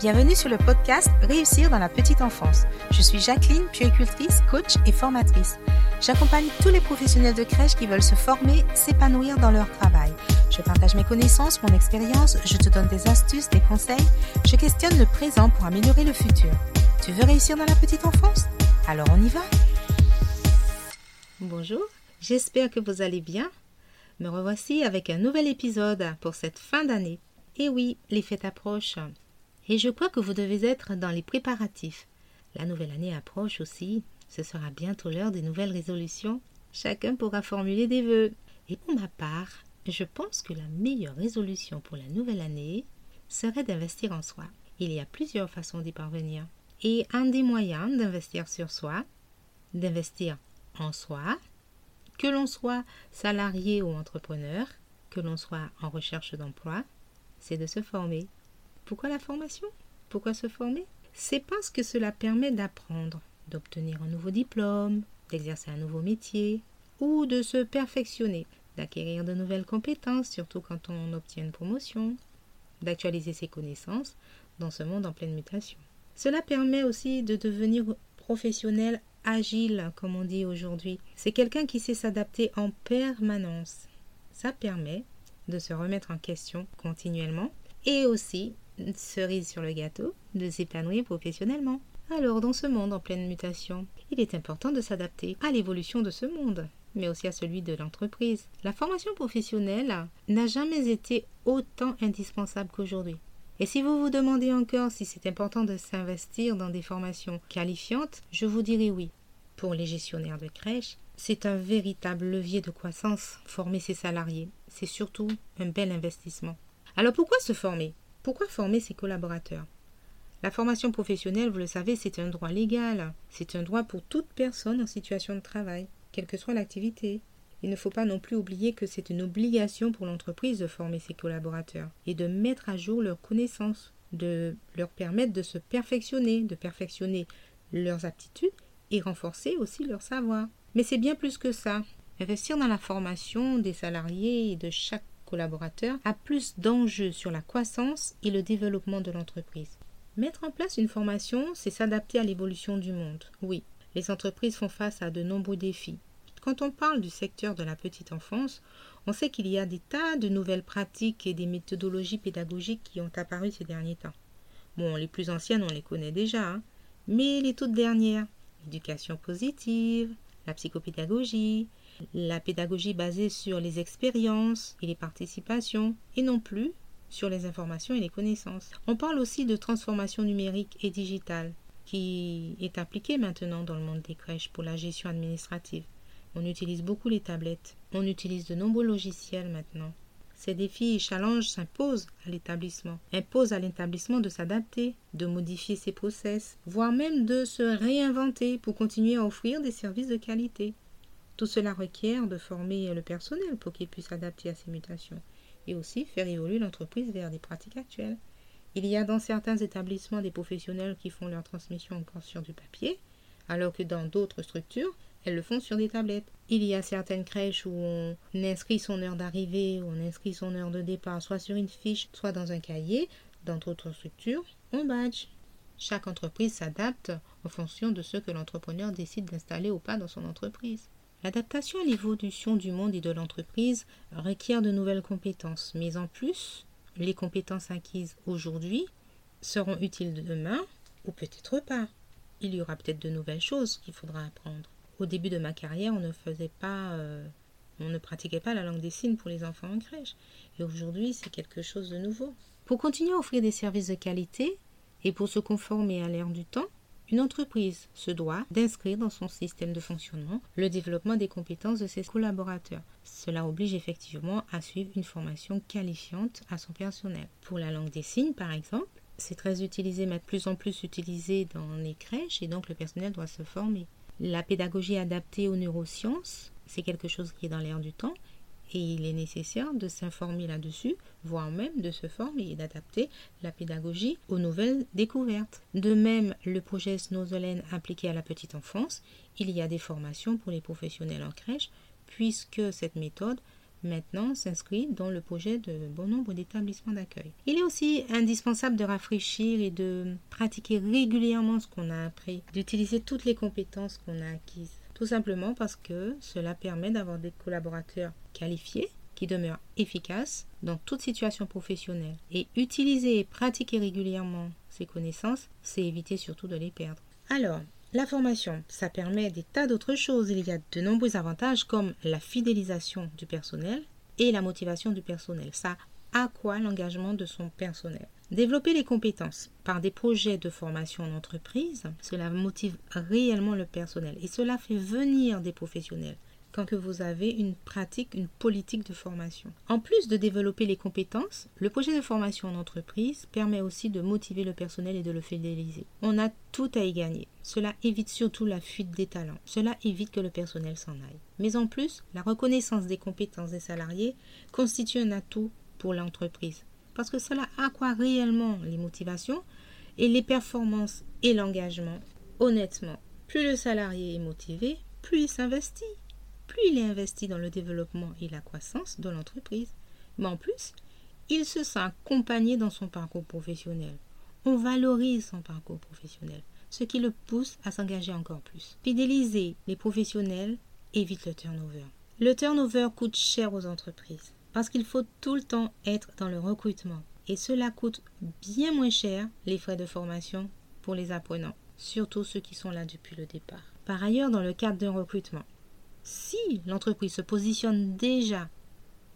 Bienvenue sur le podcast Réussir dans la petite enfance. Je suis Jacqueline, puéricultrice, coach et formatrice. J'accompagne tous les professionnels de crèche qui veulent se former, s'épanouir dans leur travail. Je partage mes connaissances, mon expérience, je te donne des astuces, des conseils, je questionne le présent pour améliorer le futur. Tu veux réussir dans la petite enfance? Alors on y va Bonjour, j'espère que vous allez bien. Me revoici avec un nouvel épisode pour cette fin d'année. Et oui, les fêtes approchent. Et je crois que vous devez être dans les préparatifs. La nouvelle année approche aussi. Ce sera bientôt l'heure des nouvelles résolutions. Chacun pourra formuler des vœux. Et pour ma part, je pense que la meilleure résolution pour la nouvelle année serait d'investir en soi. Il y a plusieurs façons d'y parvenir. Et un des moyens d'investir sur soi, d'investir en soi, que l'on soit salarié ou entrepreneur, que l'on soit en recherche d'emploi, c'est de se former. Pourquoi la formation? Pourquoi se former? C'est parce que cela permet d'apprendre, d'obtenir un nouveau diplôme, d'exercer un nouveau métier ou de se perfectionner, d'acquérir de nouvelles compétences, surtout quand on obtient une promotion, d'actualiser ses connaissances dans ce monde en pleine mutation. Cela permet aussi de devenir professionnel agile, comme on dit aujourd'hui. C'est quelqu'un qui sait s'adapter en permanence. Ça permet de se remettre en question continuellement et aussi cerise sur le gâteau, de s'épanouir professionnellement. Alors, dans ce monde en pleine mutation, il est important de s'adapter à l'évolution de ce monde, mais aussi à celui de l'entreprise. La formation professionnelle n'a jamais été autant indispensable qu'aujourd'hui. Et si vous vous demandez encore si c'est important de s'investir dans des formations qualifiantes, je vous dirai oui. Pour les gestionnaires de crèche, c'est un véritable levier de croissance, former ses salariés. C'est surtout un bel investissement. Alors pourquoi se former? Pourquoi former ses collaborateurs? La formation professionnelle, vous le savez, c'est un droit légal. C'est un droit pour toute personne en situation de travail, quelle que soit l'activité. Il ne faut pas non plus oublier que c'est une obligation pour l'entreprise de former ses collaborateurs et de mettre à jour leurs connaissances, de leur permettre de se perfectionner, de perfectionner leurs aptitudes et renforcer aussi leur savoir. Mais c'est bien plus que ça. Investir dans la formation des salariés et de chaque collaborateurs a plus d'enjeux sur la croissance et le développement de l'entreprise. Mettre en place une formation, c'est s'adapter à l'évolution du monde. Oui, les entreprises font face à de nombreux défis. Quand on parle du secteur de la petite enfance, on sait qu'il y a des tas de nouvelles pratiques et des méthodologies pédagogiques qui ont apparu ces derniers temps. Bon, les plus anciennes, on les connaît déjà, hein. mais les toutes dernières, l'éducation positive, la psychopédagogie, la pédagogie basée sur les expériences et les participations et non plus sur les informations et les connaissances. On parle aussi de transformation numérique et digitale qui est appliquée maintenant dans le monde des crèches pour la gestion administrative. On utilise beaucoup les tablettes. On utilise de nombreux logiciels maintenant. Ces défis et challenges s'imposent à l'établissement, imposent à l'établissement de s'adapter, de modifier ses process, voire même de se réinventer pour continuer à offrir des services de qualité. Tout cela requiert de former le personnel pour qu'il puisse s'adapter à ces mutations et aussi faire évoluer l'entreprise vers des pratiques actuelles. Il y a dans certains établissements des professionnels qui font leur transmission encore sur du papier, alors que dans d'autres structures, elles le font sur des tablettes. Il y a certaines crèches où on inscrit son heure d'arrivée, on inscrit son heure de départ, soit sur une fiche, soit dans un cahier. Dans d'autres structures, on badge. Chaque entreprise s'adapte en fonction de ce que l'entrepreneur décide d'installer ou pas dans son entreprise. L'adaptation à l'évolution du monde et de l'entreprise requiert de nouvelles compétences, mais en plus, les compétences acquises aujourd'hui seront utiles demain ou peut-être pas. Il y aura peut-être de nouvelles choses qu'il faudra apprendre. Au début de ma carrière, on ne faisait pas, euh, on ne pratiquait pas la langue des signes pour les enfants en crèche. Et aujourd'hui, c'est quelque chose de nouveau. Pour continuer à offrir des services de qualité et pour se conformer à l'ère du temps, une entreprise se doit d'inscrire dans son système de fonctionnement le développement des compétences de ses collaborateurs. Cela oblige effectivement à suivre une formation qualifiante à son personnel. Pour la langue des signes, par exemple, c'est très utilisé, mais de plus en plus utilisé dans les crèches et donc le personnel doit se former. La pédagogie adaptée aux neurosciences, c'est quelque chose qui est dans l'air du temps et il est nécessaire de s'informer là-dessus, voire même de se former et d'adapter la pédagogie aux nouvelles découvertes. De même, le projet Snowzelen appliqué à la petite enfance, il y a des formations pour les professionnels en crèche, puisque cette méthode maintenant s'inscrit dans le projet de bon nombre d'établissements d'accueil. Il est aussi indispensable de rafraîchir et de pratiquer régulièrement ce qu'on a appris, d'utiliser toutes les compétences qu'on a acquises. Tout simplement parce que cela permet d'avoir des collaborateurs qualifiés qui demeurent efficaces dans toute situation professionnelle. Et utiliser et pratiquer régulièrement ces connaissances, c'est éviter surtout de les perdre. Alors, la formation, ça permet des tas d'autres choses. Il y a de nombreux avantages comme la fidélisation du personnel et la motivation du personnel. Ça accroît l'engagement de son personnel? Développer les compétences par des projets de formation en entreprise, cela motive réellement le personnel et cela fait venir des professionnels quand que vous avez une pratique, une politique de formation. En plus de développer les compétences, le projet de formation en entreprise permet aussi de motiver le personnel et de le fidéliser. On a tout à y gagner. Cela évite surtout la fuite des talents. Cela évite que le personnel s'en aille. Mais en plus, la reconnaissance des compétences des salariés constitue un atout pour l'entreprise parce que cela accroît réellement les motivations et les performances et l'engagement. Honnêtement, plus le salarié est motivé, plus il s'investit plus il est investi dans le développement et la croissance de l'entreprise. Mais en plus, il se sent accompagné dans son parcours professionnel. On valorise son parcours professionnel, ce qui le pousse à s'engager encore plus. Fidéliser les professionnels évite le turnover. Le turnover coûte cher aux entreprises parce qu'il faut tout le temps être dans le recrutement. Et cela coûte bien moins cher les frais de formation pour les apprenants, surtout ceux qui sont là depuis le départ. Par ailleurs, dans le cadre d'un recrutement, si l'entreprise se positionne déjà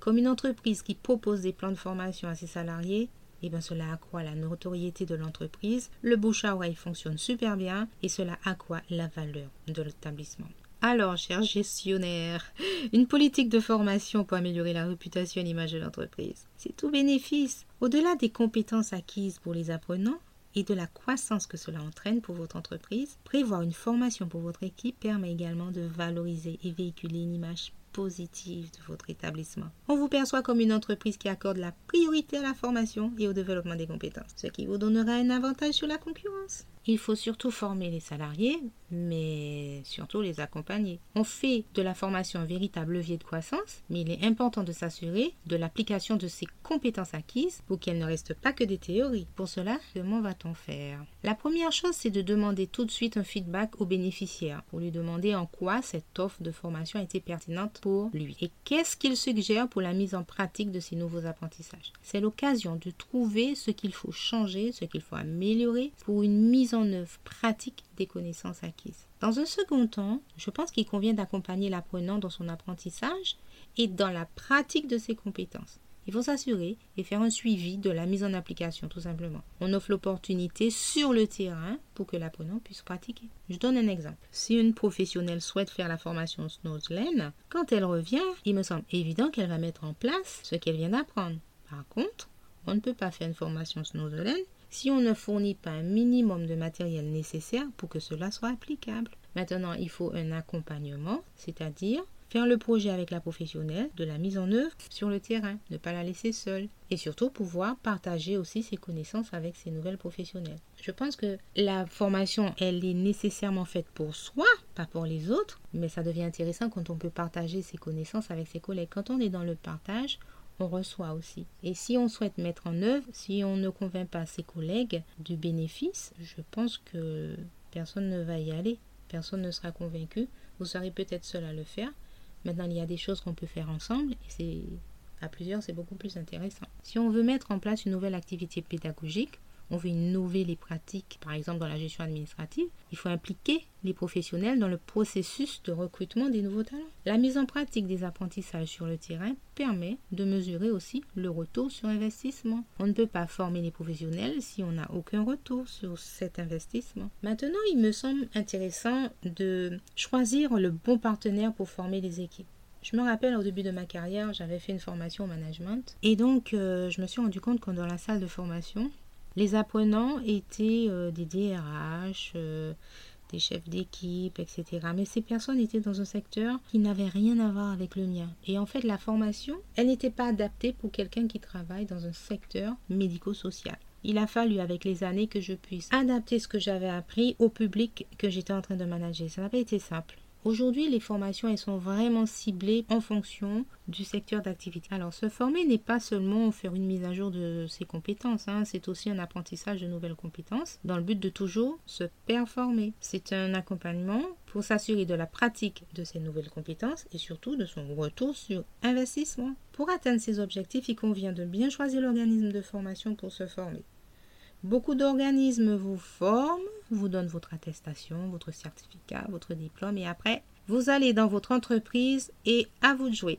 comme une entreprise qui propose des plans de formation à ses salariés, eh bien cela accroît la notoriété de l'entreprise, le bouche à fonctionne super bien et cela accroît la valeur de l'établissement. Alors, chers gestionnaires, une politique de formation pour améliorer la réputation et l'image de l'entreprise, c'est tout bénéfice. Au-delà des compétences acquises pour les apprenants, et de la croissance que cela entraîne pour votre entreprise, prévoir une formation pour votre équipe permet également de valoriser et véhiculer une image positive de votre établissement. On vous perçoit comme une entreprise qui accorde la priorité à la formation et au développement des compétences, ce qui vous donnera un avantage sur la concurrence. Il faut surtout former les salariés, mais surtout les accompagner. On fait de la formation un véritable levier de croissance, mais il est important de s'assurer de l'application de ces compétences acquises pour qu'elles ne restent pas que des théories. Pour cela, comment va-t-on faire? La première chose, c'est de demander tout de suite un feedback au bénéficiaire pour lui demander en quoi cette offre de formation a été pertinente pour lui et qu'est-ce qu'il suggère pour la mise en pratique de ces nouveaux apprentissages. C'est l'occasion de trouver ce qu'il faut changer, ce qu'il faut améliorer pour une mise en œuvre pratique des connaissances acquises. Dans un second temps, je pense qu'il convient d'accompagner l'apprenant dans son apprentissage et dans la pratique de ses compétences. Il faut s'assurer et faire un suivi de la mise en application, tout simplement. On offre l'opportunité sur le terrain pour que l'apprenant puisse pratiquer. Je donne un exemple. Si une professionnelle souhaite faire la formation Snowslen, quand elle revient, il me semble évident qu'elle va mettre en place ce qu'elle vient d'apprendre. Par contre, on ne peut pas faire une formation Snowslen si on ne fournit pas un minimum de matériel nécessaire pour que cela soit applicable. Maintenant, il faut un accompagnement, c'est-à-dire faire le projet avec la professionnelle de la mise en œuvre sur le terrain, ne pas la laisser seule et surtout pouvoir partager aussi ses connaissances avec ses nouvelles professionnelles. Je pense que la formation, elle est nécessairement faite pour soi, pas pour les autres, mais ça devient intéressant quand on peut partager ses connaissances avec ses collègues. Quand on est dans le partage, on reçoit aussi. Et si on souhaite mettre en œuvre, si on ne convainc pas ses collègues du bénéfice, je pense que personne ne va y aller. Personne ne sera convaincu. Vous serez peut-être seul à le faire. Maintenant, il y a des choses qu'on peut faire ensemble et c'est à plusieurs, c'est beaucoup plus intéressant. Si on veut mettre en place une nouvelle activité pédagogique, on veut innover les pratiques, par exemple dans la gestion administrative, il faut impliquer les professionnels dans le processus de recrutement des nouveaux talents. La mise en pratique des apprentissages sur le terrain permet de mesurer aussi le retour sur investissement. On ne peut pas former les professionnels si on n'a aucun retour sur cet investissement. Maintenant, il me semble intéressant de choisir le bon partenaire pour former les équipes. Je me rappelle au début de ma carrière, j'avais fait une formation au management et donc euh, je me suis rendu compte que dans la salle de formation, les apprenants étaient euh, des DRH, euh, des chefs d'équipe, etc. Mais ces personnes étaient dans un secteur qui n'avait rien à voir avec le mien. Et en fait, la formation, elle n'était pas adaptée pour quelqu'un qui travaille dans un secteur médico-social. Il a fallu avec les années que je puisse adapter ce que j'avais appris au public que j'étais en train de manager. Ça n'a pas été simple. Aujourd'hui, les formations, sont vraiment ciblées en fonction du secteur d'activité. Alors, se former n'est pas seulement faire une mise à jour de ses compétences, hein. c'est aussi un apprentissage de nouvelles compétences dans le but de toujours se performer. C'est un accompagnement pour s'assurer de la pratique de ces nouvelles compétences et surtout de son retour sur investissement. Pour atteindre ces objectifs, il convient de bien choisir l'organisme de formation pour se former. Beaucoup d'organismes vous forment, vous donnent votre attestation, votre certificat, votre diplôme et après, vous allez dans votre entreprise et à vous de jouer.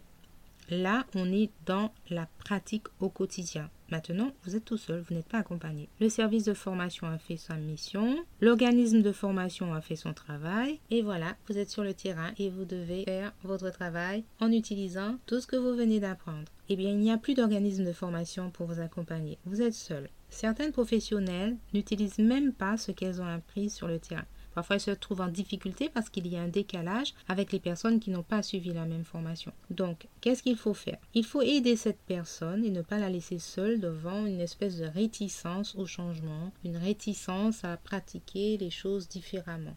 Là, on est dans la pratique au quotidien. Maintenant, vous êtes tout seul, vous n'êtes pas accompagné. Le service de formation a fait sa mission, l'organisme de formation a fait son travail, et voilà, vous êtes sur le terrain et vous devez faire votre travail en utilisant tout ce que vous venez d'apprendre. Eh bien, il n'y a plus d'organisme de formation pour vous accompagner. Vous êtes seul. Certaines professionnels n'utilisent même pas ce qu'elles ont appris sur le terrain. Parfois, elles se trouvent en difficulté parce qu'il y a un décalage avec les personnes qui n'ont pas suivi la même formation. Donc, qu'est-ce qu'il faut faire? Il faut aider cette personne et ne pas la laisser seule devant une espèce de réticence au changement, une réticence à pratiquer les choses différemment.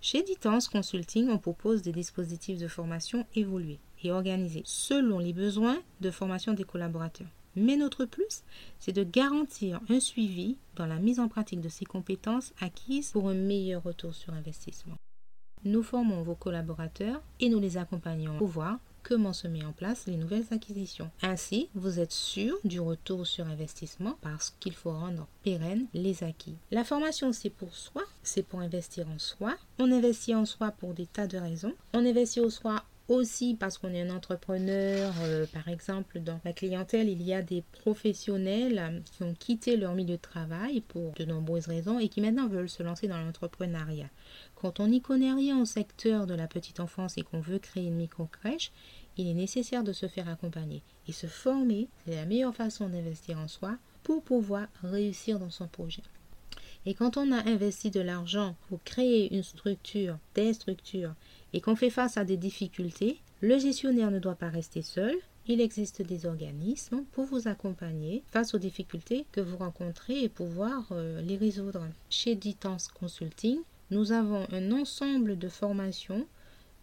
Chez Ditance Consulting, on propose des dispositifs de formation évolués et organisés selon les besoins de formation des collaborateurs. Mais notre plus, c'est de garantir un suivi dans la mise en pratique de ces compétences acquises pour un meilleur retour sur investissement. Nous formons vos collaborateurs et nous les accompagnons pour voir comment se met en place les nouvelles acquisitions. Ainsi, vous êtes sûr du retour sur investissement parce qu'il faut rendre pérennes les acquis. La formation, c'est pour soi, c'est pour investir en soi. On investit en soi pour des tas de raisons. On investit en soi aussi parce qu'on est un entrepreneur, euh, par exemple, dans la clientèle, il y a des professionnels qui ont quitté leur milieu de travail pour de nombreuses raisons et qui maintenant veulent se lancer dans l'entrepreneuriat. Quand on n'y connaît rien au secteur de la petite enfance et qu'on veut créer une micro-crèche, il est nécessaire de se faire accompagner. Et se former, c'est la meilleure façon d'investir en soi pour pouvoir réussir dans son projet. Et quand on a investi de l'argent pour créer une structure, des structures, et qu'on fait face à des difficultés, le gestionnaire ne doit pas rester seul. Il existe des organismes pour vous accompagner face aux difficultés que vous rencontrez et pouvoir euh, les résoudre. Chez Ditance Consulting, nous avons un ensemble de formations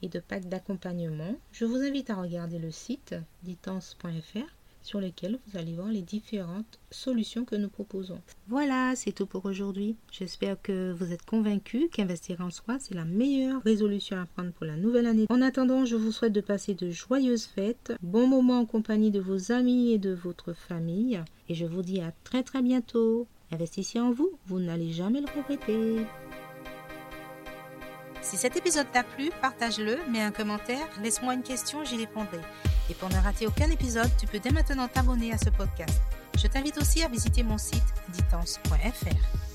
et de packs d'accompagnement. Je vous invite à regarder le site ditance.fr sur lesquels vous allez voir les différentes solutions que nous proposons. Voilà, c'est tout pour aujourd'hui. J'espère que vous êtes convaincus qu'investir en soi, c'est la meilleure résolution à prendre pour la nouvelle année. En attendant, je vous souhaite de passer de joyeuses fêtes, bons moments en compagnie de vos amis et de votre famille. Et je vous dis à très très bientôt. Investissez en vous, vous n'allez jamais le regretter. Si cet épisode t'a plu, partage-le, mets un commentaire, laisse-moi une question, j'y répondrai. Et pour ne rater aucun épisode, tu peux dès maintenant t'abonner à ce podcast. Je t'invite aussi à visiter mon site ditance.fr.